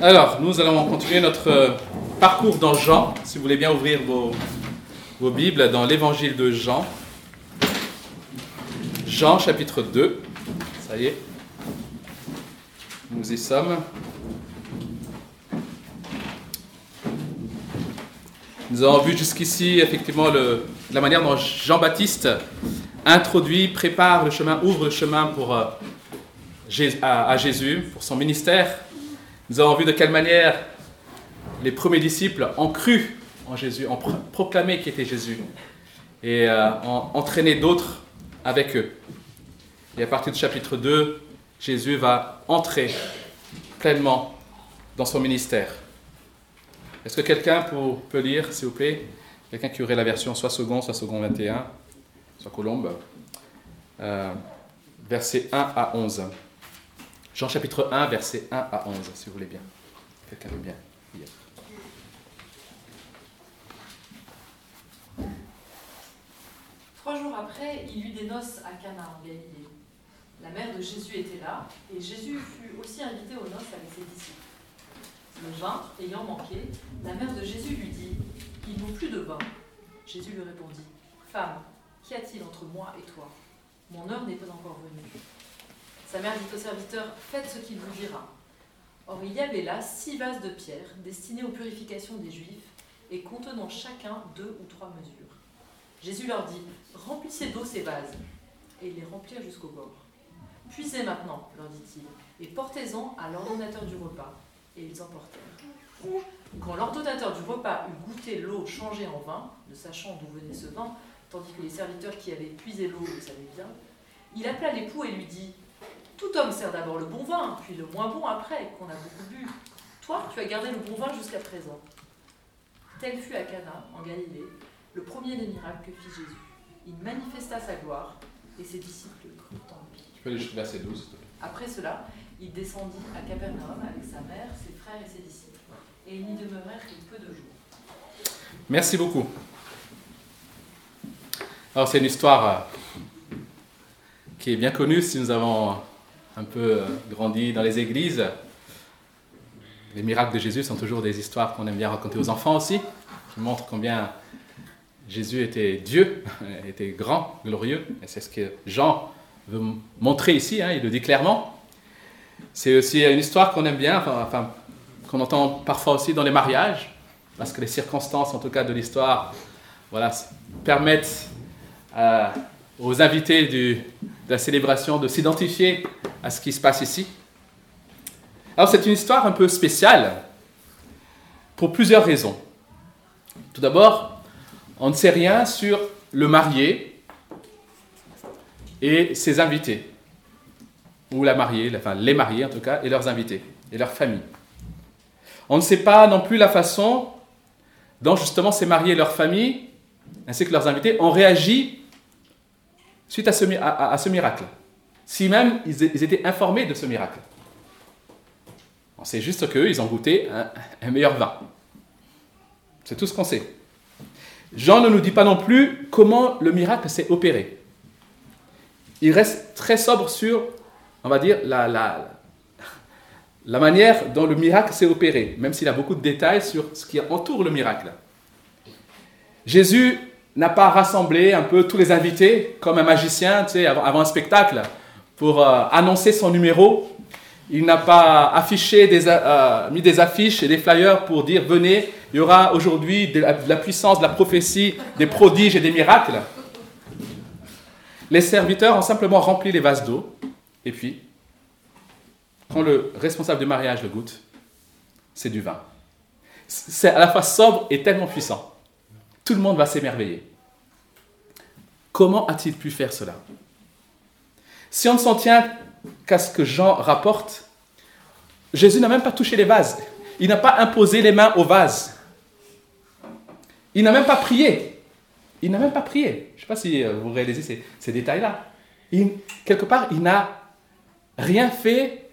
Alors, nous allons continuer notre euh, parcours dans Jean. Si vous voulez bien ouvrir vos, vos Bibles dans l'évangile de Jean. Jean chapitre 2. Ça y est. Nous y sommes. Nous avons vu jusqu'ici effectivement le- la manière dont Jean-Baptiste introduit, prépare le chemin, ouvre le chemin pour, euh, à Jésus, pour son ministère. Nous avons vu de quelle manière les premiers disciples ont cru en Jésus, ont pro- proclamé qui était Jésus et euh, ont entraîné d'autres avec eux. Et à partir du chapitre 2, Jésus va entrer pleinement dans son ministère. Est-ce que quelqu'un peut, peut lire, s'il vous plaît? Quelqu'un qui aurait la version soit second, soit second 21, soit colombe. Euh, versets 1 à 11. Jean chapitre 1, versets 1 à 11, si vous voulez bien. Quelqu'un veut bien lire. Trois jours après, il eut des noces à Cana en Galilée. La mère de Jésus était là, et Jésus fut aussi invité aux noces avec ses disciples. Le vin ayant manqué, la mère de Jésus lui dit Ils n'ont plus de vin. Jésus lui répondit Femme, qu'y a-t-il entre moi et toi? Mon heure n'est pas encore venue. Sa mère dit au serviteur Faites ce qu'il vous dira. Or, il y avait là six vases de pierre destinés aux purifications des Juifs et contenant chacun deux ou trois mesures. Jésus leur dit Remplissez d'eau ces vases. Et ils les remplirent jusqu'au bord. Puisez maintenant, leur dit-il, et portez-en à l'ordonnateur du repas. Et ils emportèrent. Quand l'ordonnateur du repas eut goûté l'eau changée en vin, ne sachant d'où venait ce vin, tandis que les serviteurs qui avaient puisé l'eau le savaient bien, il appela l'époux et lui dit Tout homme sert d'abord le bon vin, puis le moins bon après, qu'on a beaucoup bu. Toi, tu as gardé le bon vin jusqu'à présent. Tel fut à Cana, en Galilée, le premier des miracles que fit Jésus. Il manifesta sa gloire, et ses disciples crurent en lui. Tu peux aller jusqu'au verset 12, s'il te plaît. Après cela, il descendit à Capernaum avec sa mère, ses frères et ses disciples, et ils n'y demeurèrent que peu de jours. Merci beaucoup. Alors, c'est une histoire euh, qui est bien connue si nous avons un peu euh, grandi dans les églises. Les miracles de Jésus sont toujours des histoires qu'on aime bien raconter aux enfants aussi, qui montrent combien Jésus était Dieu, était grand, glorieux. Et c'est ce que Jean veut montrer ici, hein, il le dit clairement. C'est aussi une histoire qu'on aime bien, qu'on entend parfois aussi dans les mariages, parce que les circonstances, en tout cas de l'histoire, voilà, permettent euh, aux invités de la célébration de s'identifier à ce qui se passe ici. Alors c'est une histoire un peu spéciale pour plusieurs raisons. Tout d'abord, on ne sait rien sur le marié et ses invités, ou la mariée, enfin les mariés en tout cas, et leurs invités, et leurs familles. On ne sait pas non plus la façon dont justement ces mariés et leurs familles, ainsi que leurs invités, ont réagi suite à ce miracle. Si même ils, étaient informés de ce miracle. On sait juste qu'eux, ils ont goûté un, un meilleur vin. C'est tout ce qu'on sait. Jean ne nous dit pas non plus comment le miracle s'est opéré. Il reste très sobre sur, on va dire, la, la, la manière dont le miracle s'est opéré, même s'il a beaucoup de détails sur ce qui entoure le miracle. Jésus n'a pas rassemblé un peu tous les invités comme un magicien, tu sais, avant un spectacle, pour euh, annoncer son numéro. Il n'a pas affiché des, euh, mis des affiches et des flyers pour dire venez, il y aura aujourd'hui de la puissance, de la prophétie, des prodiges et des miracles. Les serviteurs ont simplement rempli les vases d'eau et puis quand le responsable du mariage le goûte, c'est du vin. C'est à la fois sobre et tellement puissant. Tout le monde va s'émerveiller. Comment a-t-il pu faire cela? Si on ne s'en tient qu'à ce que Jean rapporte, Jésus n'a même pas touché les vases. Il n'a pas imposé les mains aux vases. Il n'a même pas prié. Il n'a même pas prié. Je ne sais pas si euh, vous réalisez ces, détails-là. Il- quelque part, il n'a rien fait,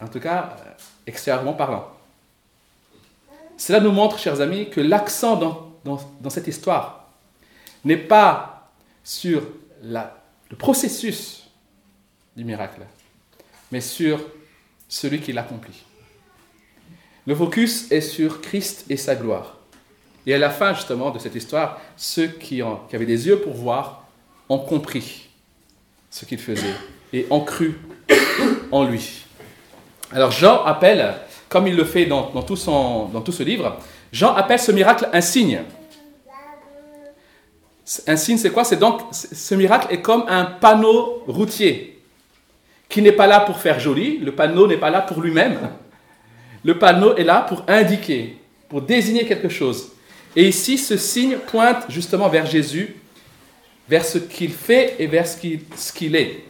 en tout cas euh, extérieurement parlant. Cela nous montre, chers amis, que l'accent dans cette histoire n'est pas sur la- le processus du miracle, mais sur celui qui l'accomplit. Le focus est sur Christ et sa gloire. Et à la fin justement de cette histoire, ceux qui, avaient des yeux pour voir ont compris ce qu'il faisait et ont cru en lui. Alors Jean appelle, comme il le fait dans tout ce livre, Jean appelle ce miracle un signe. Un signe, c'est quoi? C'est donc, ce miracle est comme un panneau routier qui n'est pas là pour faire joli, le panneau n'est pas là pour lui-même. Le panneau est là pour indiquer, pour désigner quelque chose. Et ici, ce signe pointe justement vers Jésus, vers ce qu'il fait et vers ce qu'il est.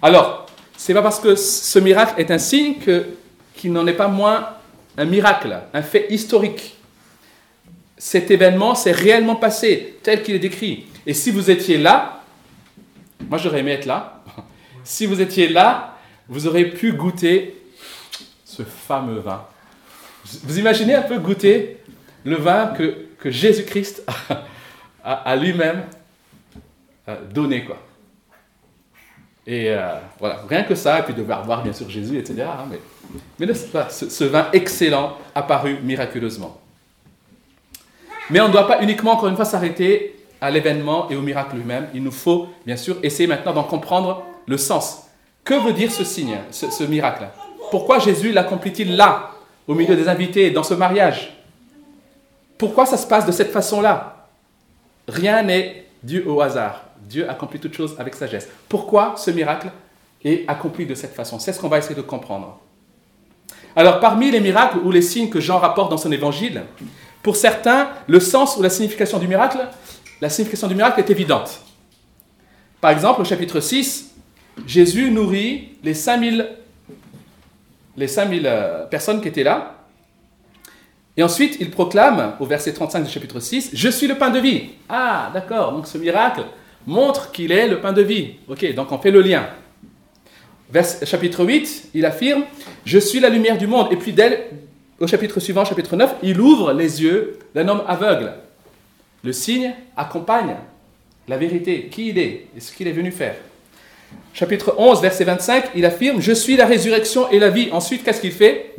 Alors, c'est pas parce que ce miracle est un signe qu'il n'en est pas moins un miracle, un fait historique. Cet événement s'est réellement passé tel qu'il est décrit. Et si vous étiez là, moi j'aurais aimé être là, si vous étiez là, vous auriez pu goûter ce fameux vin. Vous imaginez un peu goûter le vin que, Jésus-Christ a, lui-même euh, donné, quoi. Et euh, voilà, rien que ça, et puis de voir bien sûr Jésus, etc. Hein, mais mais ce, ce vin excellent apparu miraculeusement. Mais on ne doit pas uniquement, encore une fois, s'arrêter à l'événement et au miracle lui-même. Il nous faut, bien sûr, essayer maintenant d'en comprendre le sens. Que veut dire ce signe, ce, miracle? Pourquoi Jésus l'accomplit-il là, au milieu des invités, dans ce mariage? Pourquoi ça se passe de cette façon-là? Rien n'est dû au hasard. Dieu accomplit toutes choses avec sagesse. Pourquoi ce miracle est accompli de cette façon? C'est ce qu'on va essayer de comprendre. Alors, parmi les miracles ou les signes que Jean rapporte dans son évangile, pour certains, le sens ou la signification du miracle, la signification du miracle est évidente. Par exemple, au chapitre 6, Jésus nourrit les 5000 les 5000 euh, personnes qui étaient là. Et ensuite, il proclame, au verset 35 du chapitre 6, Je suis le pain de vie. Ah, d'accord, donc ce miracle montre qu'il est le pain de vie. Ok, donc on fait le lien. Vers, chapitre 8, il affirme Je suis la lumière du monde. Et puis, dès, au chapitre suivant, chapitre 9, il ouvre les yeux d'un homme aveugle. Le signe accompagne la vérité, qui il est et ce qu'il est venu faire? Chapitre 11, verset 25, il affirme Je suis la résurrection et la vie. Ensuite, qu'est-ce qu'il fait?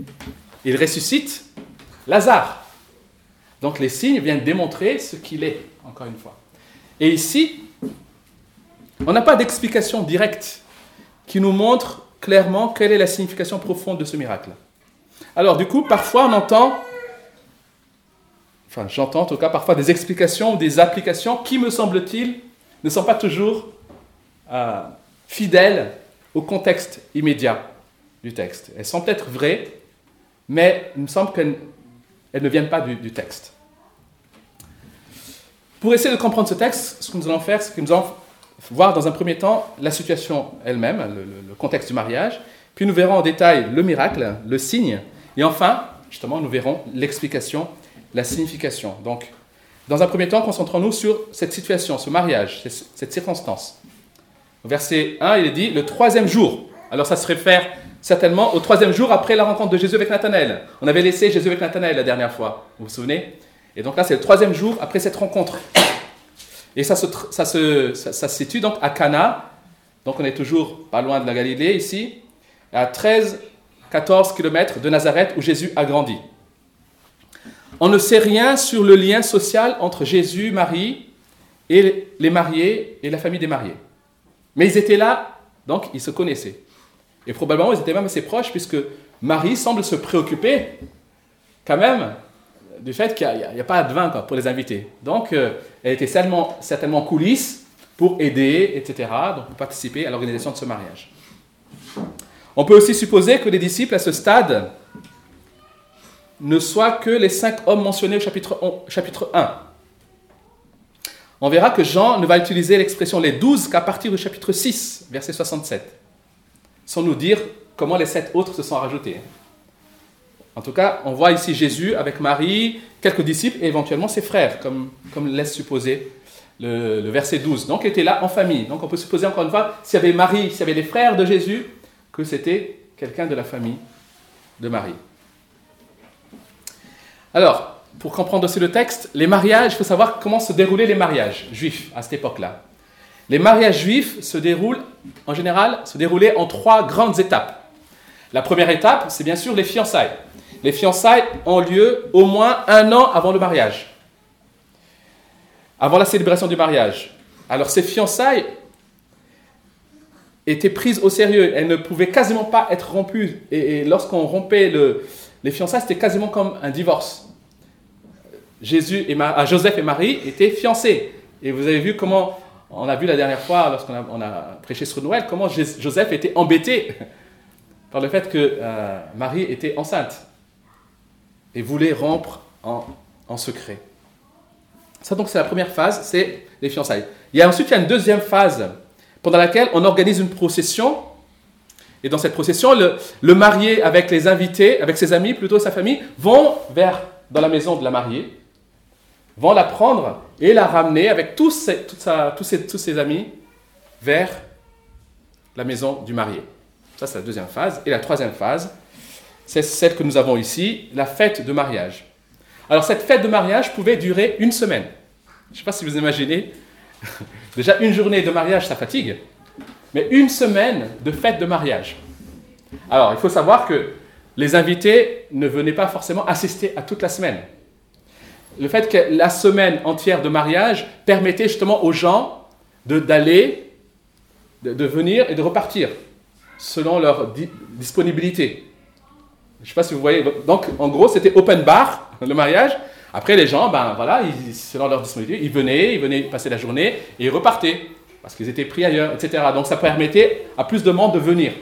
Il ressuscite Lazare. Donc les signes viennent démontrer ce qu'il est, encore une fois. Et ici, on n'a pas d'explication directe qui nous montre clairement quelle est la signification profonde de ce miracle. Alors du coup, parfois on entend, enfin j'entends en tout cas parfois des explications ou des applications qui, me semble-t-il, ne sont pas toujours euh, fidèles au contexte immédiat du texte. Elles sont peut-être vraies, mais il me semble qu'elles ne viennent pas du, du, texte. Pour essayer de comprendre ce texte, ce que nous allons faire, c'est que nous allons voir dans un premier temps la situation elle-même, le, contexte du mariage, puis nous verrons en détail le miracle, le signe, et enfin, justement, nous verrons l'explication, la signification. Donc, dans un premier temps, concentrons-nous sur cette situation, ce mariage, cette circonstance. Au verset 1, il est dit le troisième jour. Alors ça se réfère certainement au troisième jour après la rencontre de Jésus avec Nathanaël. On avait laissé Jésus avec Nathanaël la dernière fois, vous vous souvenez? Et donc là, c'est le troisième jour après cette rencontre. Et ça se, situe donc à Cana, donc on est toujours pas loin de la Galilée ici, à 13-14 km de Nazareth où Jésus a grandi. On ne sait rien sur le lien social entre Jésus, Marie et les mariés et la famille des mariés. Mais ils étaient là, donc ils se connaissaient. Et probablement ils étaient même assez proches puisque Marie semble se préoccuper quand même du fait qu'il n'y a, pas de vin pour les invités. Donc, euh, elle était certainement, certainement coulisses pour aider, etc., donc pour participer à l'organisation de ce mariage. On peut aussi supposer que les disciples, à ce stade, ne soient que les cinq hommes mentionnés au chapitre, chapitre 1. On verra que Jean ne va utiliser l'expression les douze qu'à partir du chapitre 6, verset 67, sans nous dire comment les sept autres se sont rajoutés. En tout cas, on voit ici Jésus avec Marie, quelques disciples et éventuellement ses frères, comme, comme laisse supposer le, verset 12. Donc, il était là en famille. Donc, on peut supposer encore une fois, s'il y avait Marie, s'il y avait les frères de Jésus, que c'était quelqu'un de la famille de Marie. Alors, pour comprendre aussi le texte, les mariages, il faut savoir comment se déroulaient les mariages juifs à cette époque-là. Les mariages juifs se déroulent, en général, se déroulaient en trois grandes étapes. La première étape, c'est bien sûr les fiançailles. les fiançailles ont lieu au moins un an avant le mariage, avant la célébration du mariage. Alors ces fiançailles étaient prises au sérieux, elles ne pouvaient quasiment pas être rompues. Et, lorsqu'on rompait les fiançailles, c'était quasiment comme un divorce. Jésus et ah, Joseph et Marie étaient fiancés. Et vous avez vu comment, on a vu la dernière fois, lorsqu'on a, prêché sur Noël, comment Joseph était embêté par le fait que euh, Marie était enceinte et voulait rompre en, en secret. Ça donc c'est la première phase, c'est les fiançailles. Il y a ensuite il y a une deuxième phase pendant laquelle on organise une procession. Et dans cette procession, le, marié avec les invités, avec ses amis, plutôt sa famille, vont vers dans la maison de la mariée, vont la prendre et la ramener avec tous ses amis vers la maison du marié. Ça, c'est la deuxième phase. Et la troisième phase, c'est celle que nous avons ici, la fête de mariage. Alors, cette fête de mariage pouvait durer une semaine. Je ne sais pas si vous imaginez. Déjà, une journée de mariage, ça fatigue. Mais une semaine de fête de mariage. Alors, il faut savoir que les invités ne venaient pas forcément assister à toute la semaine. Le fait que la semaine entière de mariage permettait justement aux gens d'aller, de, venir et de repartir selon leur disponibilité. Je ne sais pas si vous voyez. Donc, en gros, c'était open bar, le mariage. Après, les gens, ben voilà, selon leur disponibilité, ils venaient, ils venaient passer la journée et ils repartaient parce qu'ils étaient pris ailleurs, etc. Donc, ça permettait à plus de monde de venir.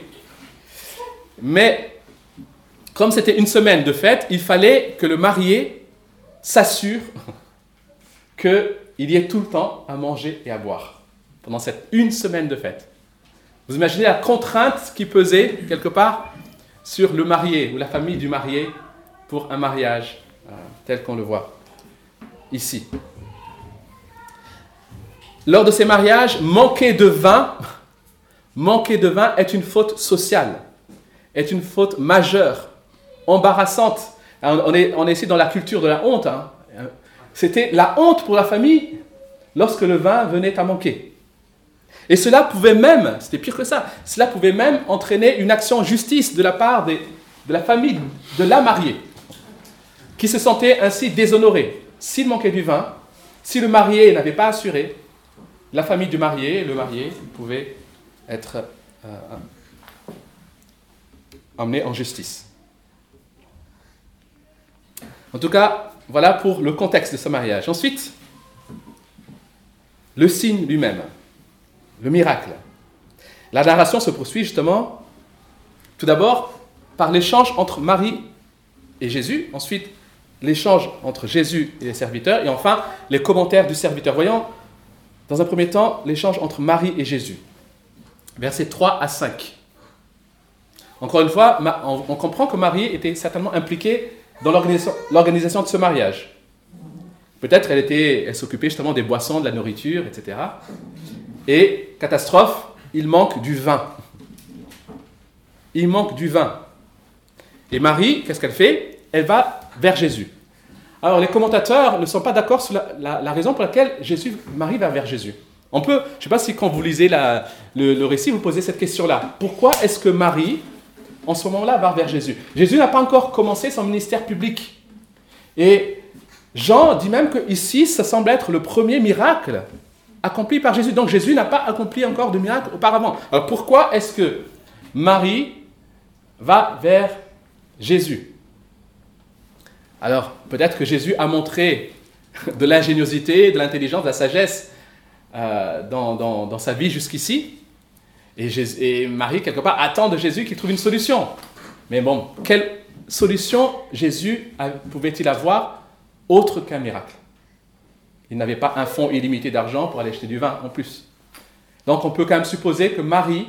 Mais, comme c'était une semaine de fête, il fallait que le marié s'assure qu'il y ait tout le temps à manger et à boire pendant cette une semaine de fête. Vous imaginez la contrainte qui pesait quelque part sur le marié ou la famille du marié pour un mariage tel qu'on le voit ici. Lors de ces mariages, manquer de vin, manquer de vin est une faute sociale, est une faute majeure, embarrassante. On est, on est ici dans la culture de la honte. Hein. C'était la honte pour la famille lorsque le vin venait à manquer. Et cela pouvait même, c'était pire que ça, cela pouvait même entraîner une action justice de la part de la famille de la mariée, qui se sentait ainsi déshonorée. S'il manquait du vin, si le marié n'avait pas assuré, la famille du marié, le marié, pouvait être euh, emmené en justice. En tout cas, voilà pour le contexte de ce mariage. Ensuite, le signe lui-même le miracle. La narration se poursuit justement, tout d'abord, par l'échange entre Marie et Jésus, ensuite l'échange entre Jésus et les serviteurs, et enfin les commentaires du serviteur. Voyons, dans un premier temps, l'échange entre Marie et Jésus. Versets 3 à 5. Encore une fois, on comprend que Marie était certainement impliquée dans l'organisation de ce mariage. Peut-être elle elle s'occupait justement des boissons, de la nourriture, etc. Et, catastrophe, il manque du vin. Il manque du vin. Et Marie, qu'est-ce qu'elle fait? Elle va vers Jésus. Alors les commentateurs ne sont pas d'accord sur la, raison pour laquelle Jésus, Marie va vers Jésus. On peut, je ne sais pas si quand vous lisez le, récit, vous posez cette question-là. Pourquoi est-ce que Marie, en ce moment-là, va vers Jésus? Jésus n'a pas encore commencé son ministère public. Et Jean dit même que ici, ça semble être le premier miracle accompli par Jésus. Donc Jésus n'a pas accompli encore de miracle auparavant. Alors pourquoi est-ce que Marie va vers Jésus? Alors peut-être que Jésus a montré de l'ingéniosité, de l'intelligence, de la sagesse euh, dans, sa vie jusqu'ici. Et, et, Marie, quelque part, attend de Jésus qu'il trouve une solution. Mais bon, quelle solution Jésus pouvait-il avoir autre qu'un miracle? Il n'avait pas un fonds illimité d'argent pour aller acheter du vin en plus. Donc on peut quand même supposer que Marie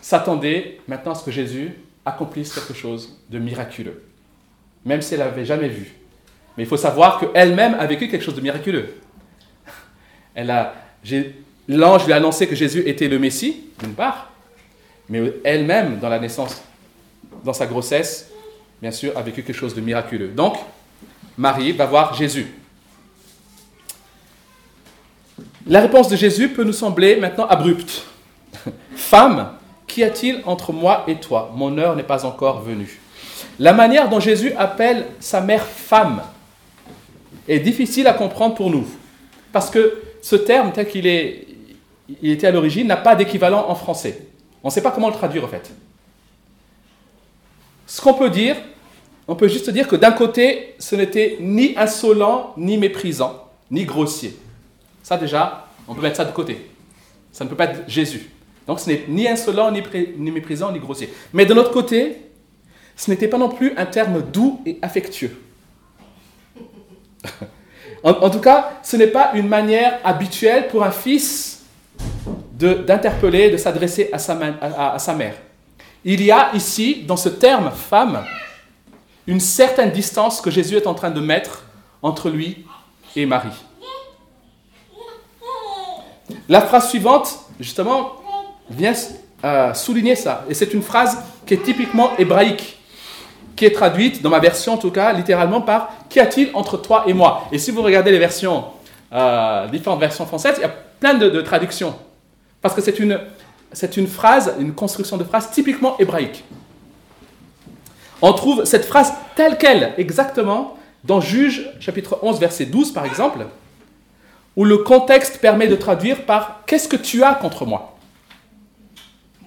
s'attendait maintenant à ce que Jésus accomplisse quelque chose de miraculeux, même si elle n'avait jamais vu. Mais il faut savoir qu'elle-même a vécu quelque chose de miraculeux. Elle a, l'ange lui a annoncé que Jésus était le Messie, d'une part, mais elle-même, dans la naissance, dans sa grossesse, bien sûr, a vécu quelque chose de miraculeux. Donc, Marie va voir Jésus. La réponse de Jésus peut nous sembler maintenant abrupte. Femme, qu'y a-t-il entre moi et toi? Mon heure n'est pas encore venue. La manière dont Jésus appelle sa mère femme est difficile à comprendre pour nous. Parce que ce terme, tel qu'il est, il était à l'origine, n'a pas d'équivalent en français. On ne sait pas comment le traduire en fait. Ce qu'on peut dire, on peut juste dire que d'un côté, ce n'était ni insolent, ni méprisant, ni grossier. Ça déjà, on peut mettre ça de côté. Ça ne peut pas être Jésus. Donc ce n'est ni insolent, ni, ni méprisant, ni grossier. Mais de l'autre côté, ce n'était pas non plus un terme doux et affectueux. en, tout cas, ce n'est pas une manière habituelle pour un fils d'interpeller, de, s'adresser à, à sa mère. Il y a ici, dans ce terme femme, une certaine distance que Jésus est en train de mettre entre lui et Marie. La phrase suivante, justement, vient euh, souligner ça. Et c'est une phrase qui est typiquement hébraïque, qui est traduite, dans ma version en tout cas, littéralement par Qu'y a-t-il entre toi et moi? Et si vous regardez les versions, euh, différentes versions françaises, il y a plein de, traductions. Parce que c'est une, c'est une phrase, une construction de phrase typiquement hébraïque. On trouve cette phrase telle qu'elle, exactement, dans Juge chapitre 11, verset 12, par exemple, où le contexte permet de traduire par Qu'est-ce que tu as contre moi?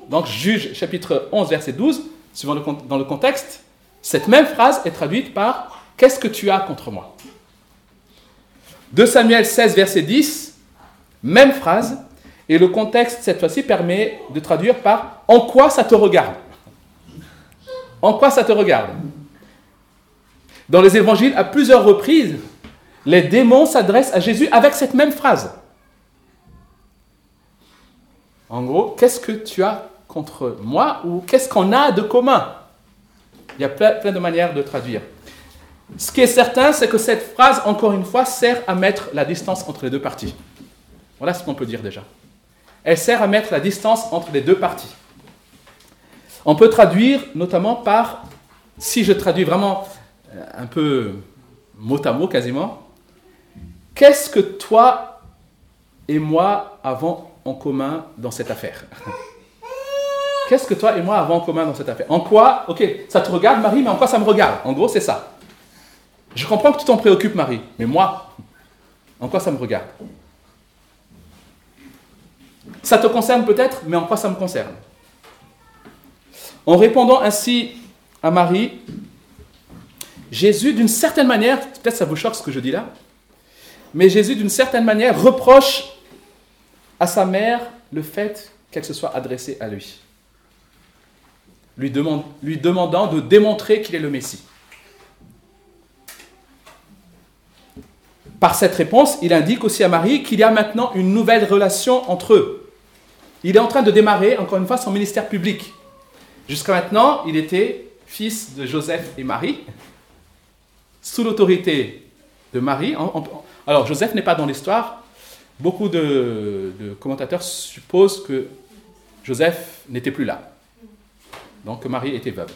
Donc, Juge chapitre 11, verset 12, suivant dans le contexte, cette même phrase est traduite par Qu'est-ce que tu as contre moi? 2 Samuel 16, verset 10, même phrase, et le contexte, cette fois-ci, permet de traduire par En quoi ça te regarde? En quoi ça te regarde? Dans les évangiles, à plusieurs reprises, les démons s'adressent à Jésus avec cette même phrase. En gros, qu'est-ce que tu as contre moi? ou qu'est-ce qu'on a de commun? Il y a plein, de manières de traduire. Ce qui est certain, c'est que cette phrase, encore une fois, sert à mettre la distance entre les deux parties. Voilà ce qu'on peut dire déjà. Elle sert à mettre la distance entre les deux parties. On peut traduire notamment par, si je traduis vraiment euh, un peu mot à mot quasiment, qu'est-ce que toi et moi avons en commun dans cette affaire? Qu'est-ce que toi et moi avons en commun dans cette affaire? En quoi, ok, ça te regarde Marie, mais en quoi ça me regarde? En gros, c'est ça. Je comprends que tu t'en préoccupes Marie, mais moi, en quoi ça me regarde? Ça te concerne peut-être, mais en quoi ça me concerne? En répondant ainsi à Marie, Jésus, d'une certaine manière, peut-être ça vous choque ce que je dis là, mais Jésus, d'une certaine manière, reproche à sa mère le fait qu'elle se soit adressée à lui, lui, demandant de démontrer qu'il est le Messie. Par cette réponse, il indique aussi à Marie qu'il y a maintenant une nouvelle relation entre eux. Il est en train de démarrer, encore une fois, son ministère public. Jusqu'à maintenant, il était fils de Joseph et Marie, sous l'autorité de Marie. Alors, Joseph n'est pas dans l'histoire. Beaucoup de, commentateurs supposent que Joseph n'était plus là. Donc, Marie était veuve.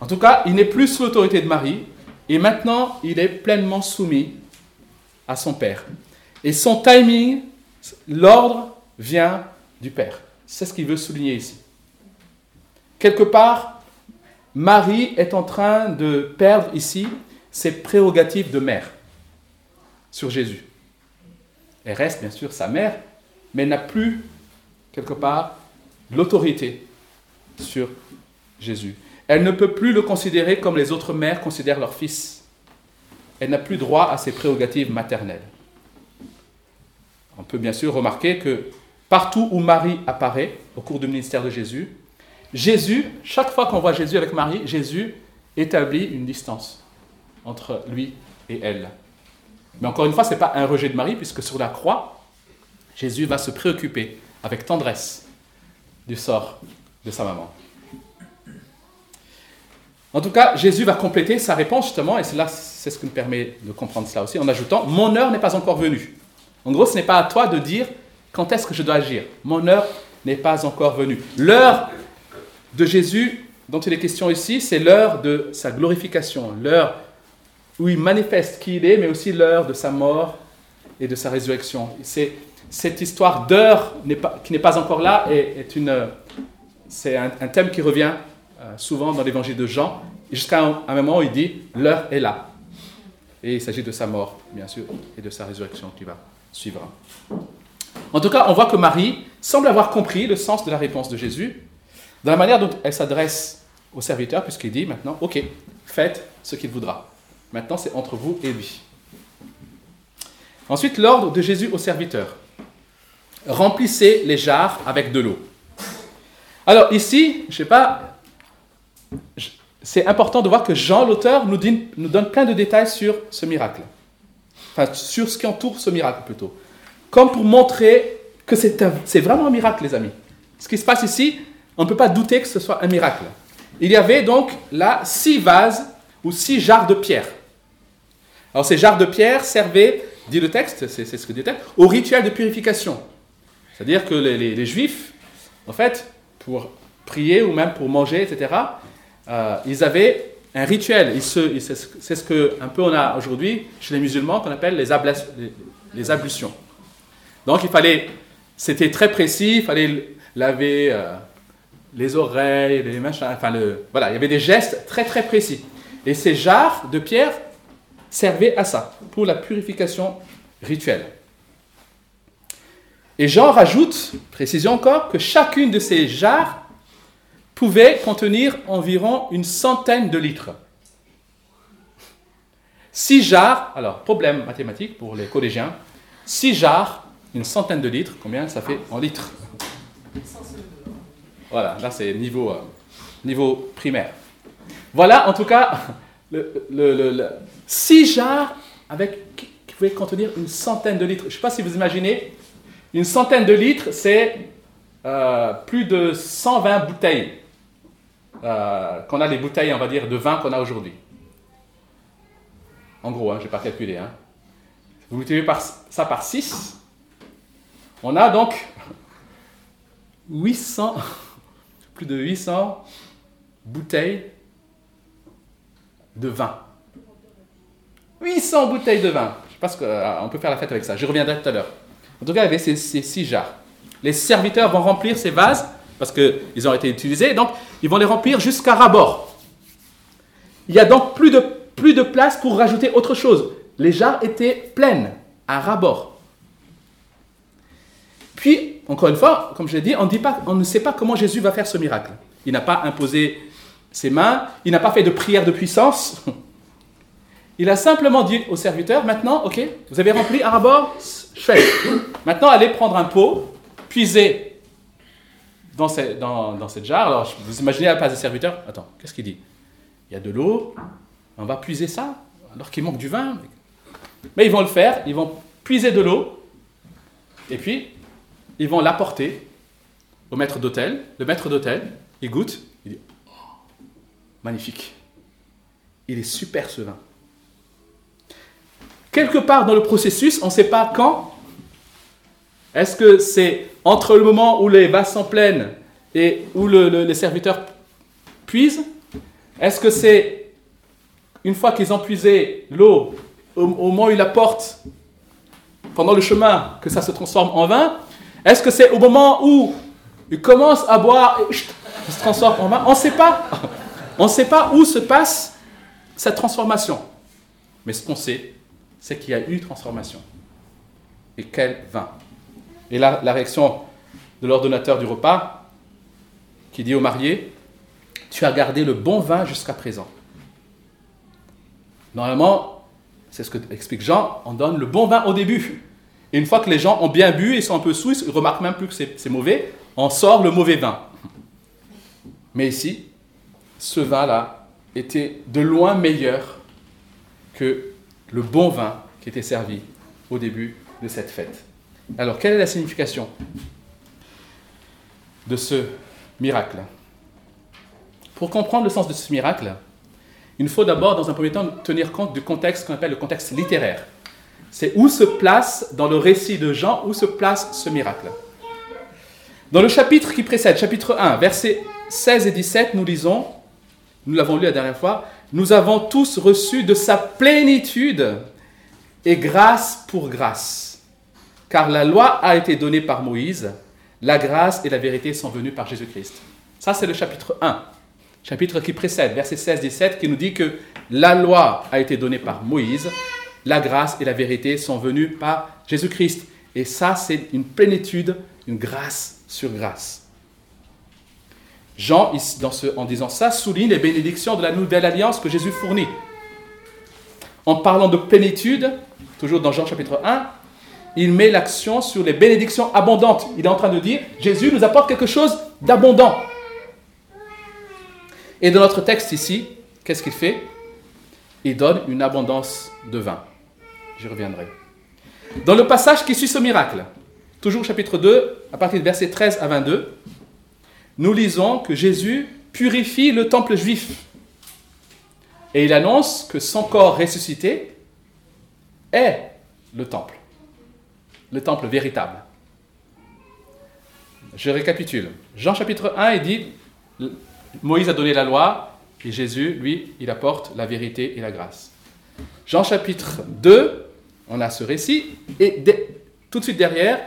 En tout cas, il n'est plus sous l'autorité de Marie. Et maintenant, il est pleinement soumis à son père. Et son timing, l'ordre vient du père. C'est ce qu'il veut souligner ici. Quelque part, Marie est en train de perdre ici ses prérogatives de mère sur Jésus. Elle reste bien sûr sa mère, mais n'a plus, quelque part, l'autorité sur Jésus. Elle ne peut plus le considérer comme les autres mères considèrent leur fils. Elle n'a plus droit à ses prérogatives maternelles. On peut bien sûr remarquer que partout où Marie apparaît au cours du ministère de Jésus, Jésus, chaque fois qu'on voit Jésus avec Marie, Jésus établit une distance entre lui et elle. Mais encore une fois, ce n'est pas un rejet de Marie, puisque sur la croix, Jésus va se préoccuper avec tendresse du sort de sa maman. En tout cas, Jésus va compléter sa réponse justement, et c'est ce qui nous permet de comprendre cela aussi, en ajoutant Mon heure n'est pas encore venue. En gros, ce n'est pas à toi de dire quand est-ce que je dois agir. Mon heure n'est pas encore venue. L'heure de Jésus dont il est question ici, c'est l'heure de sa glorification, l'heure où il manifeste qui il est, mais aussi l'heure de sa mort et de sa résurrection. C'est cette histoire d'heure qui n'est pas encore là est, une, c'est un, thème qui revient euh, souvent dans l'évangile de Jean, jusqu'à un, un moment où il dit l'heure est là. Et il s'agit de sa mort, bien sûr, et de sa résurrection qui va suivre. En tout cas, on voit que Marie semble avoir compris le sens de la réponse de Jésus, dans la manière dont elle s'adresse au serviteur, puisqu'il dit maintenant, ok, faites ce qu'il voudra. Maintenant, c'est entre vous et lui. Ensuite, l'ordre de Jésus au serviteur. Remplissez les jarres avec de l'eau. Alors ici, je sais pas, c'est important de voir que Jean, l'auteur, nous, nous donne plein de détails sur ce miracle. Enfin, sur ce qui entoure ce miracle plutôt. Comme pour montrer que c'est vraiment un miracle, les amis. Ce qui se passe ici, on ne peut pas douter que ce soit un miracle. Il y avait donc là six vases ou six jarres de pierre. Alors ces jarres de pierre servaient, dit le texte, c'est ce que dit le texte, au rituel de purification. C'est-à-dire que les, Juifs, en fait, pour prier ou même pour manger, etc., euh, ils avaient un rituel. C'est ce que peu on a aujourd'hui chez les musulmans qu'on appelle les, ablutions. Donc il fallait, c'était très précis, il fallait laver euh, les oreilles, les machins, enfin voilà, il y avait des gestes très très précis. Et ces jarres de pierre servaient à ça, pour la purification rituelle. Et Jean rajoute, précision encore, que chacune de ces jarres pouvait contenir environ une centaine de litres. Six jarres, alors problème mathématique pour les collégiens, six jarres, une centaine de litres, combien ça fait en litres? Voilà, là c'est niveau, euh, niveau primaire. Voilà en tout cas le, six jarres avec, qui pouvaient contenir une centaine de litres. Je ne sais pas si vous imaginez, une centaine de litres, c'est euh, plus de 120 bouteilles. Euh, qu'on a les bouteilles, on va dire, de vin qu'on a aujourd'hui. En gros, hein, je n'ai pas calculé. Hein. Vous multipliez ça par 6, on a donc 800, plus de 800 bouteilles de vin. 800 bouteilles de vin. Je pense qu'on euh, peut faire la fête avec ça. Je reviendrai tout à l'heure. En tout cas, il y avait ces, six jarres. Les serviteurs vont remplir ces vases parce qu'ils ont été utilisés. Donc, ils vont les remplir jusqu'à rabord. Il y a donc plus de, plus de place pour rajouter autre chose. Les jarres étaient pleines à rabord. Puis, encore une fois, comme je l'ai dit, on, on ne sait pas comment Jésus va faire ce miracle. Il n'a pas imposé ses mains, il n'a pas fait de prière de puissance. Il a simplement dit au serviteur, maintenant, ok, vous avez rempli à rabord. Maintenant, allez prendre un pot, puisez dans, cette jarre. Alors, vous imaginez la place des serviteurs, attends, qu'est-ce qu'il dit? Il y a de l'eau, on va puiser ça, alors qu'il manque du vin. Mais ils vont le faire, ils vont puiser de l'eau, et puis ils vont l'apporter au maître d'hôtel. Le maître d'hôtel, il goûte, il dit oh, magnifique, il est super ce vin. Quelque part dans le processus, on ne sait pas quand, est-ce que c'est entre le moment où les vases sont pleines et où les serviteurs puisent? Est-ce que c'est une fois qu'ils ont puisé l'eau, au, moment où ils la portent, pendant le chemin, que ça se transforme en vin? Est-ce que c'est au moment où ils commencent à boire et ça se transforme en vin? On ne sait pas. On ne sait pas où se passe cette transformation. Mais ce qu'on sait, c'est qu'il y a eu transformation. Et quel vin et là, la réaction de l'ordonnateur du repas, qui dit au marié, tu as gardé le bon vin jusqu'à présent. Normalement, c'est ce que explique Jean, on donne le bon vin au début. Et une fois que les gens ont bien bu et sont un peu sous, ils ne remarquent même plus que c'est mauvais, on sort le mauvais vin. Mais ici, ce vin-là était de loin meilleur que le bon vin qui était servi au début de cette fête. Alors, quelle est la signification de ce miracle? Pour comprendre le sens de ce miracle, il faut d'abord, dans un premier temps, tenir compte du contexte qu'on appelle le contexte littéraire. C'est où se place, dans le récit de Jean, où se place ce miracle. Dans le chapitre qui précède, chapitre 1, versets 16 et 17, nous lisons, nous l'avons lu la dernière fois, nous avons tous reçu de sa plénitude et grâce pour grâce. Car la loi a été donnée par Moïse, la grâce et la vérité sont venues par Jésus-Christ. Ça, c'est le chapitre 1. chapitre qui précède, verset 16-17, qui nous dit que la loi a été donnée par Moïse, la grâce et la vérité sont venues par Jésus-Christ. Et ça, c'est une plénitude, une grâce sur grâce. Jean, en disant ça, souligne les bénédictions de la nouvelle alliance que Jésus fournit. En parlant de plénitude, toujours dans Jean chapitre 1, il met l'action sur les bénédictions abondantes. Il est en train de dire, Jésus nous apporte quelque chose d'abondant. Et dans notre texte ici, qu'est-ce qu'il fait? Il donne une abondance de vin. J'y reviendrai. Dans le passage qui suit ce miracle, toujours chapitre 2, à partir de verset 13 à 22, nous lisons que Jésus purifie le temple juif. Et il annonce que son corps ressuscité est le temple, le temple véritable. Je récapitule. Jean chapitre 1, il dit, Moïse a donné la loi, et Jésus, lui, il apporte la vérité et la grâce. Jean chapitre 2, on a ce récit, et tout de suite derrière,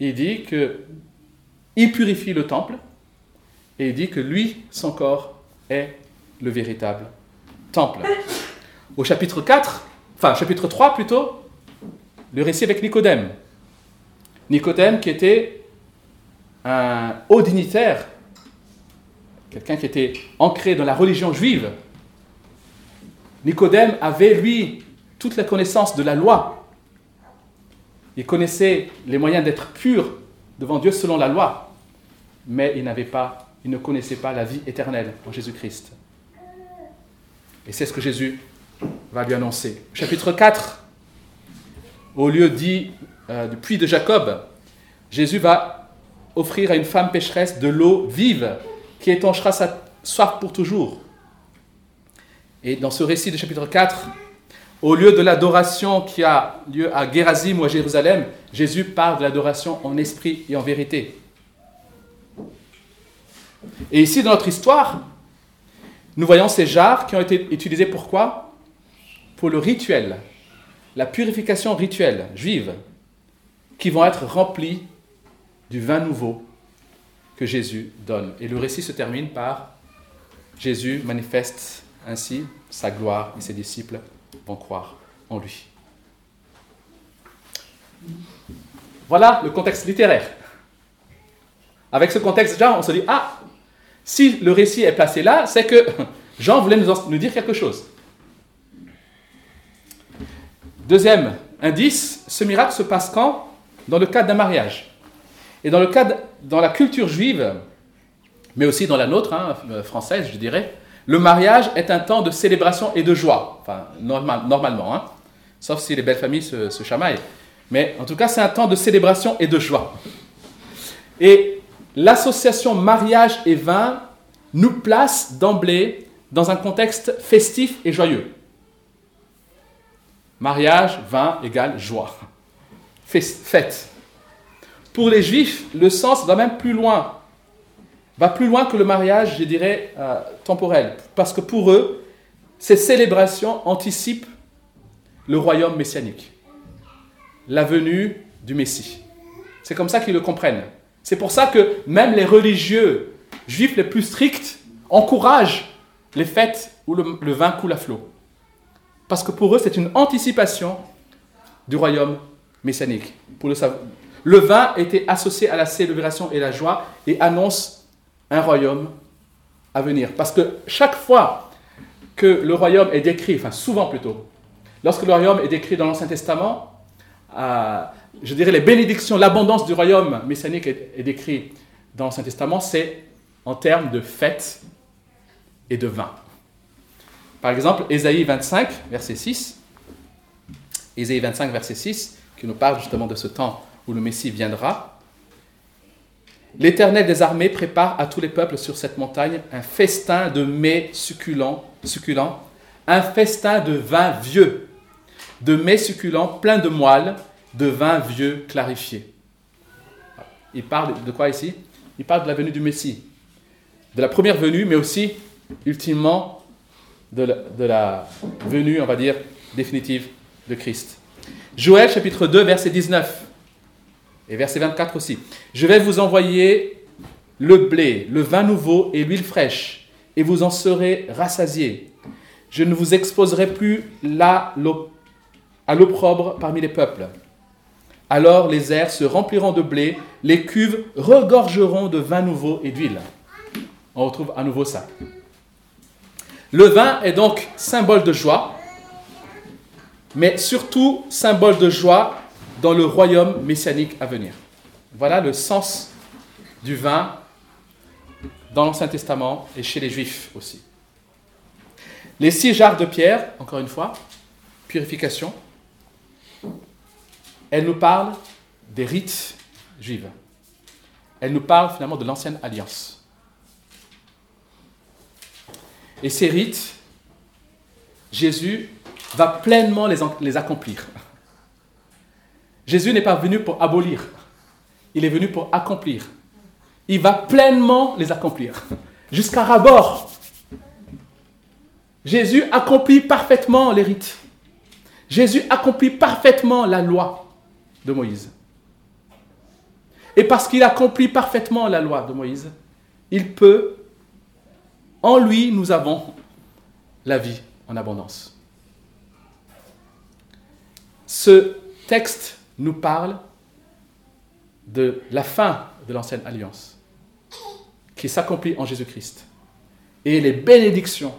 il dit que il purifie le temple, et il dit que lui, son corps, est le véritable temple. Au chapitre 4, enfin chapitre 3 plutôt, le récit avec Nicodème. Nicodème qui était un haut dignitaire, quelqu'un qui était ancré dans la religion juive. Nicodème avait, lui, toute la connaissance de la loi. Il connaissait les moyens d'être pur devant Dieu selon la loi, mais il n'avait pas, ne connaissait pas la vie éternelle en Jésus-Christ. Et c'est ce que Jésus va lui annoncer. Chapitre 4, au lieu dit euh, du puits de Jacob, Jésus va offrir à une femme pécheresse de l'eau vive qui étanchera sa soif pour toujours. Et dans ce récit de chapitre 4, au lieu de l'adoration qui a lieu à Gérazim ou à Jérusalem, Jésus parle de l'adoration en esprit et en vérité. Et ici, dans notre histoire, nous voyons ces jarres qui ont été utilisés pour quoi? Pour le rituel, la purification rituelle juive, qui vont être remplis du vin nouveau que Jésus donne. Et le récit se termine par Jésus manifeste ainsi sa gloire et ses disciples vont croire en lui. Voilà le contexte littéraire. Avec ce contexte, déjà, on se dit, ah, si le récit est placé là, c'est que Jean voulait nous, dire quelque chose. Deuxième indice, ce miracle se passe quand? Dans le cadre d'un mariage. Et dans le cadre, dans la culture juive, mais aussi dans la nôtre, hein, euh, française, je dirais, le mariage est un temps de célébration et de joie. Enfin, normalement, hein, sauf si les belles familles se, se chamaillent. Mais en tout cas, c'est un temps de célébration et de joie. Et l'association mariage et vin nous place d'emblée dans un contexte festif et joyeux. Mariage, vin égale joie. Fête. Pour les juifs, le sens va même plus loin. Va plus loin que le mariage, je dirais, euh, temporel. Parce que pour eux, ces célébrations anticipent le royaume messianique. La venue du Messie. C'est comme ça qu'ils le comprennent. C'est pour ça que même les religieux juifs les plus stricts encouragent les fêtes où le, vin coule à flot. Parce que pour eux, c'est une anticipation du royaume messianique. Le, vin était associé à la célébration et la joie et annonce un royaume à venir. Parce que chaque fois que le royaume est décrit, enfin souvent plutôt, lorsque le royaume est décrit dans l'Ancien Testament, je dirais, les bénédictions, l'abondance du royaume messianique est, décrit dans l'Ancien Testament, c'est en termes de fête et de vin. Par exemple, Ésaïe 25, verset 6, Ésaïe 25, verset 6, qui nous parle justement de ce temps où le Messie viendra. L'Éternel des armées prépare à tous les peuples sur cette montagne un festin de mets succulents, succulents un festin de vin vieux, de mets succulents pleins de moelle, de vin vieux clarifié. Il parle de quoi ici? Il parle de la venue du Messie, de la première venue, mais aussi, ultimement, de la, venue, on va dire, définitive de Christ. Joël chapitre 2, verset 19 et verset 24 aussi. Je vais vous envoyer le blé, le vin nouveau et l'huile fraîche, et vous en serez rassasiés. Je ne vous exposerai plus à l'opprobre parmi les peuples. Alors les airs se rempliront de blé, les cuves regorgeront de vin nouveau et d'huile. On retrouve à nouveau ça. Le vin est donc symbole de joie, mais surtout symbole de joie dans le royaume messianique à venir. Voilà le sens du vin dans l'Ancien Testament et chez les Juifs aussi. Les six jarres de pierre, encore une fois, purification, elles nous parlent des rites juifs. Elles nous parlent finalement de l'ancienne alliance. Et ces rites, Jésus va pleinement les, les accomplir. Jésus n'est pas venu pour abolir, il est venu pour accomplir. Il va pleinement les accomplir, jusqu'à rabord. Jésus accomplit parfaitement les rites. Jésus accomplit parfaitement la loi de Moïse. Et parce qu'il accomplit parfaitement la loi de Moïse, il peut, en lui, nous avons la vie en abondance. Ce texte nous parle de la fin de l'ancienne alliance qui s'accomplit en Jésus-Christ et les bénédictions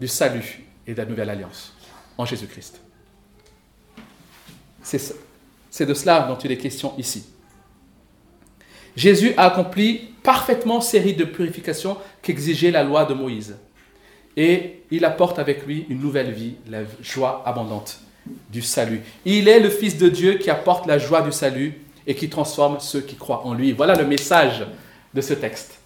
du salut et de la nouvelle alliance en Jésus-Christ. C'est de cela dont il est question ici. Jésus a accompli parfaitement rites de purification qu'exigeait la loi de Moïse. Et il apporte avec lui une nouvelle vie, la joie abondante du salut. Il est le Fils de Dieu qui apporte la joie du salut et qui transforme ceux qui croient en lui. Voilà le message de ce texte.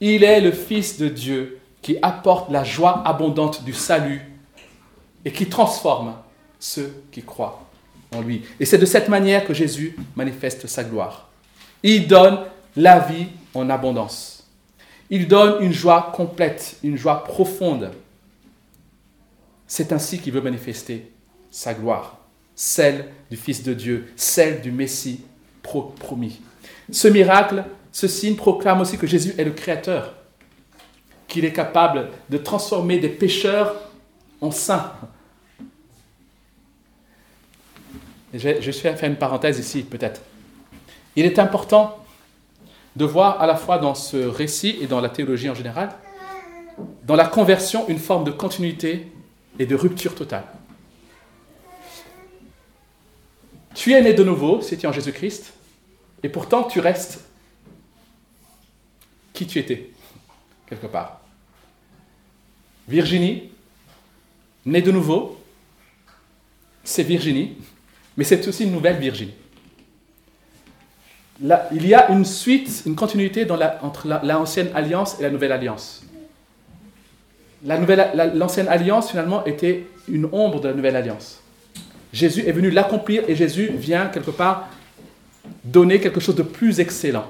Il est le Fils de Dieu qui apporte la joie abondante du salut et qui transforme ceux qui croient lui. Et c'est de cette manière que Jésus manifeste sa gloire. Il donne la vie en abondance. Il donne une joie complète, une joie profonde. C'est ainsi qu'il veut manifester sa gloire, celle du Fils de Dieu, celle du Messie promis. Ce miracle, ce signe proclame aussi que Jésus est le Créateur, qu'il est capable de transformer des pécheurs en saints. Je, je vais faire une parenthèse ici, peut-être. Il est important de voir à la fois dans ce récit et dans la théologie en général, dans la conversion, une forme de continuité et de rupture totale. Tu es né de nouveau si tu es en Jésus-Christ, et pourtant tu restes qui tu étais, quelque part. Virginie, née de nouveau, c'est Virginie, mais c'est aussi une nouvelle Virginie. Là, il y a une suite, une continuité la, entre l'ancienne alliance et la nouvelle alliance. L'ancienne alliance, finalement, était une ombre de la nouvelle alliance. Jésus est venu l'accomplir et Jésus vient quelque part donner quelque chose de plus excellent.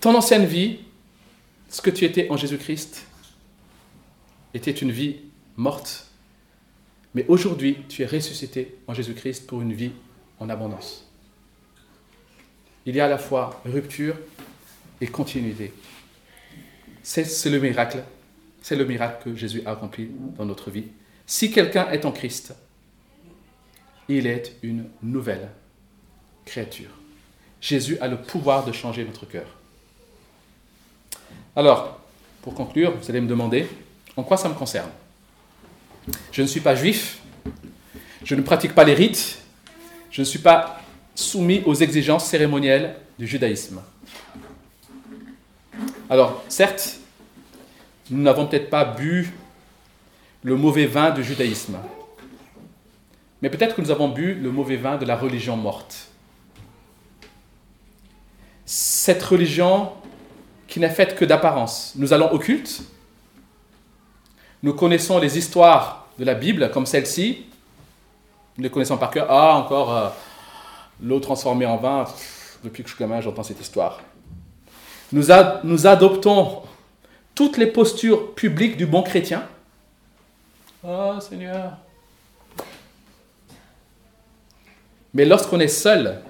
Ton ancienne vie, ce que tu étais en Jésus-Christ, était une vie morte. Mais aujourd'hui, tu es ressuscité en Jésus-Christ pour une vie en abondance. Il y a à la fois rupture et continuité. C'est le miracle. C'est le miracle que Jésus a accompli dans notre vie. Si quelqu'un est en Christ, il est une nouvelle créature. Jésus a le pouvoir de changer notre cœur. Alors, pour conclure, vous allez me demander, en quoi ça me concerne? Je ne suis pas juif, je ne pratique pas les rites, je ne suis pas soumis aux exigences cérémonielles du judaïsme. Alors, certes, nous n'avons peut-être pas bu le mauvais vin du judaïsme. Mais peut-être que nous avons bu le mauvais vin de la religion morte. Cette religion qui n'est faite que d'apparence. Nous allons au culte, nous connaissons les histoires de la Bible comme celle-ci, nous les connaissons par cœur. Ah, encore euh, l'eau transformée en vin, depuis que je suis gamin, j'entends cette histoire. Nous, nous adoptons toutes les postures publiques du bon chrétien, Oh Seigneur. Mais lorsqu'on est seul,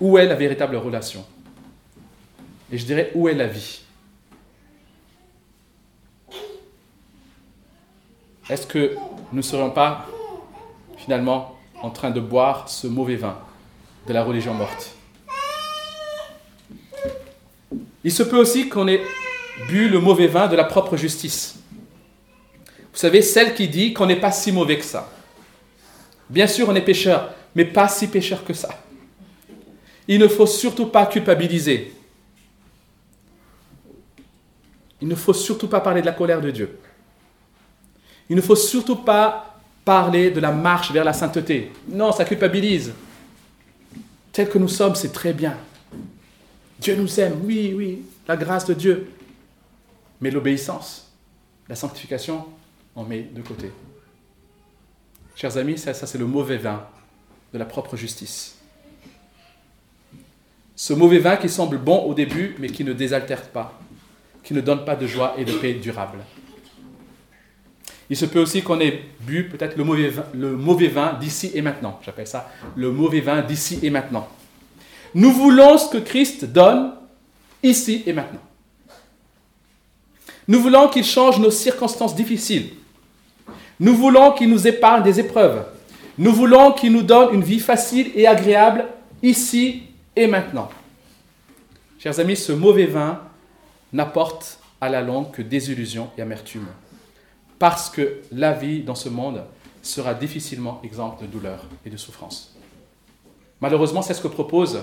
où est la véritable relation? Et je dirais, où est la vie? Est-ce que nous ne serions pas finalement en train de boire ce mauvais vin de la religion morte? Il se peut aussi qu'on ait bu le mauvais vin de la propre justice. Vous savez, celle qui dit qu'on n'est pas si mauvais que ça. Bien sûr, on est pécheur, mais pas si pécheur que ça. Il ne faut surtout pas culpabiliser. Il ne faut surtout pas parler de la colère de Dieu. Il ne faut surtout pas parler de la marche vers la sainteté. Non, ça culpabilise. Tel que nous sommes, c'est très bien. Dieu nous aime, oui, oui, la grâce de Dieu. Mais l'obéissance, la sanctification, on met de côté. Chers amis, ça, c'est le mauvais vin de la propre justice. Ce mauvais vin qui semble bon au début, mais qui ne désaltère pas, qui ne donne pas de joie et de paix durable. Il se peut aussi qu'on ait bu peut-être le mauvais vin, d'ici et maintenant. J'appelle ça le mauvais vin d'ici et maintenant. Nous voulons ce que Christ donne ici et maintenant. Nous voulons qu'il change nos circonstances difficiles. Nous voulons qu'il nous épargne des épreuves. Nous voulons qu'il nous donne une vie facile et agréable ici et maintenant. Chers amis, ce mauvais vin n'apporte à la longue que désillusion et amertume. Parce que la vie dans ce monde sera difficilement exempte de douleur et de souffrance. Malheureusement, c'est ce que proposent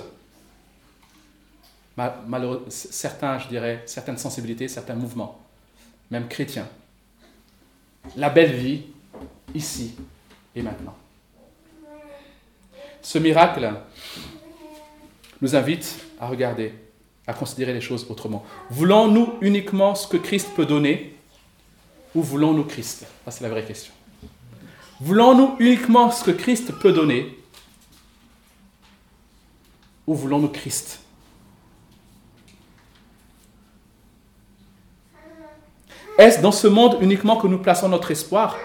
certains, je dirais, certaines sensibilités, certains mouvements, même chrétiens. La belle vie, ici et maintenant. Ce miracle nous invite à regarder, à considérer les choses autrement. Voulons-nous uniquement ce que Christ peut donner ou voulons-nous Christ? C'est la vraie question. Voulons-nous uniquement ce que Christ peut donner? Ou voulons-nous Christ? Est-ce dans ce monde uniquement que nous plaçons notre espoir?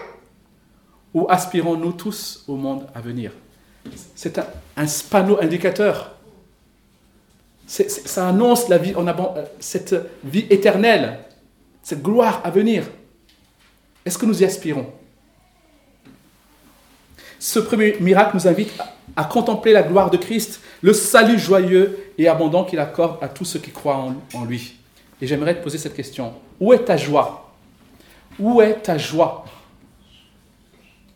Ou aspirons-nous tous au monde à venir? C'est un, panneau indicateur. ça annonce euh, cette vie éternelle, cette gloire à venir. Est-ce que nous y aspirons? Ce premier miracle nous invite à, contempler la gloire de Christ, le salut joyeux et abondant qu'il accorde à tous ceux qui croient en, lui. Et j'aimerais te poser cette question. Où est ta joie? Où est ta joie?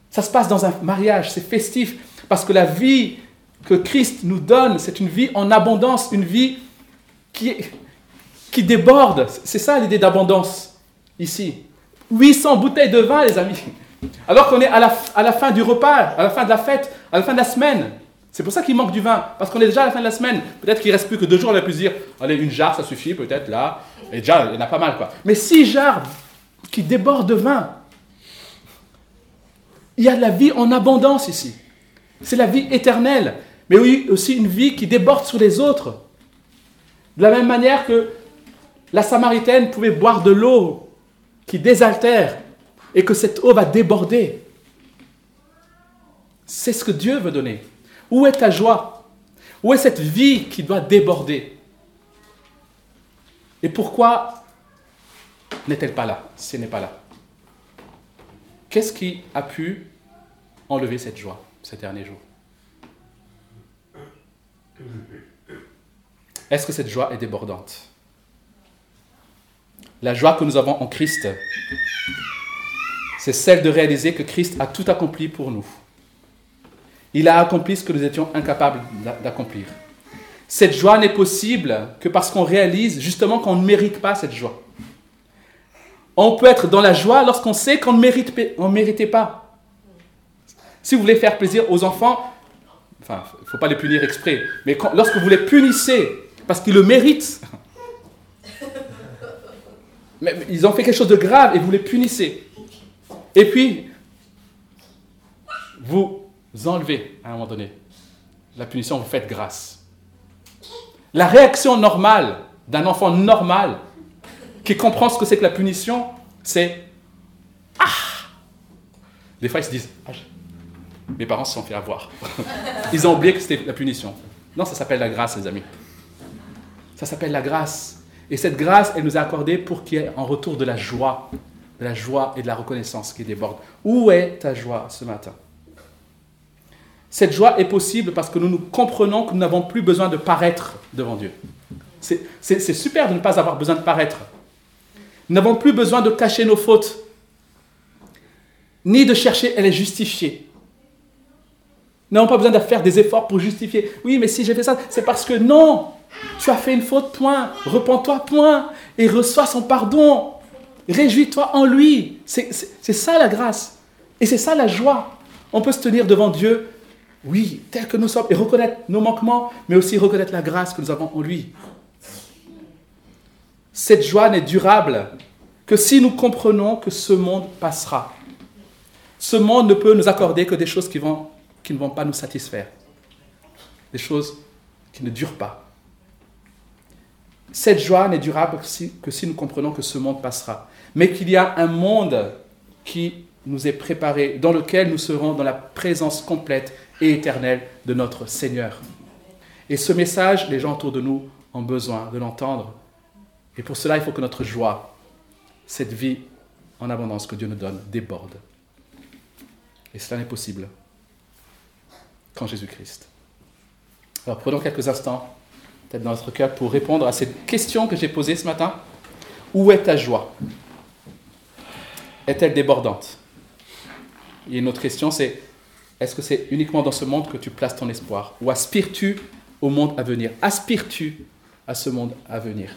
Ça se passe dans un mariage, c'est festif, parce que la vie que Christ nous donne, c'est une vie en abondance, une vie qui, qui déborde. C'est ça l'idée d'abondance ici. 800 bouteilles de vin, les amis. Alors qu'on est à la, à la fin du repas, à la fin de la fête, à la fin de la semaine. C'est pour ça qu'il manque du vin, parce qu'on est déjà à la fin de la semaine. Peut-être qu'il reste plus que deux jours, on a pu dire, allez, une jarre, ça suffit, peut-être là. Et déjà, il y en a pas mal, quoi. Mais six jarres qui débordent de vin, il y a de la vie en abondance ici. C'est la vie éternelle, mais oui, aussi une vie qui déborde sur les autres. De la même manière que la Samaritaine pouvait boire de l'eau qui désaltère et que cette eau va déborder. C'est ce que Dieu veut donner. Où est ta joie? Où est cette vie qui doit déborder? Et pourquoi n'est-elle pas là? Elle n'est pas là. Qu'est-ce qui a pu enlever cette joie ces derniers jours? Est-ce que cette joie est débordante? La joie que nous avons en Christ, c'est celle de réaliser que Christ a tout accompli pour nous. Il a accompli ce que nous étions incapables d'accomplir. Cette joie n'est possible que parce qu'on réalise justement qu'on ne mérite pas cette joie. On peut être dans la joie lorsqu'on sait qu'on ne mérite, méritait pas. Si vous voulez faire plaisir aux enfants, enfin, il ne faut pas les punir exprès, mais lorsque vous les punissez parce qu'ils le méritent, ils ont fait quelque chose de grave et vous les punissez. Et puis, vous enlevez à un moment donné la punition, vous faites grâce. La réaction normale d'un enfant normal qui comprend ce que c'est que la punition, c'est Ah Des fois, ils se disent ah, mes parents se sont fait avoir. Ils ont oublié que c'était la punition. Non, ça s'appelle la grâce, les amis. Ça s'appelle la grâce. Et cette grâce, elle nous est accordée pour qu'il y ait en retour de la joie, de la joie et de la reconnaissance qui déborde. Où est ta joie ce matin? Cette joie est possible parce que nous nous comprenons que nous n'avons plus besoin de paraître devant Dieu. C'est super de ne pas avoir besoin de paraître. Nous n'avons plus besoin de cacher nos fautes, ni de chercher à les justifier. Nous n'avons pas besoin de faire des efforts pour justifier. Oui, mais si j'ai fait ça, c'est parce que non, tu as fait une faute, point. Repends-toi, point. Et reçois son pardon. Réjouis-toi en lui. C'est ça la grâce. Et c'est ça la joie. On peut se tenir devant Dieu, oui, tel que nous sommes, et reconnaître nos manquements, mais aussi reconnaître la grâce que nous avons en lui. Cette joie n'est durable que si nous comprenons que ce monde passera. Ce monde ne peut nous accorder que des choses qui, vont, qui ne vont pas nous satisfaire. Des choses qui ne durent pas. Cette joie n'est durable que si, nous comprenons que ce monde passera. Mais qu'il y a un monde qui nous est préparé, dans lequel nous serons dans la présence complète et éternelle de notre Seigneur. Et ce message, les gens autour de nous ont besoin de l'entendre. Et pour cela, il faut que notre joie, cette vie en abondance que Dieu nous donne, déborde. Et cela n'est possible qu'en Jésus-Christ. Alors prenons quelques instants, peut-être dans notre cœur, pour répondre à cette question que j'ai posée ce matin. Où est ta joie? Est-elle débordante? Et une autre question, c'est est-ce que c'est uniquement dans ce monde que tu places ton espoir? Ou aspires-tu au monde à venir? Aspires-tu à ce monde à venir?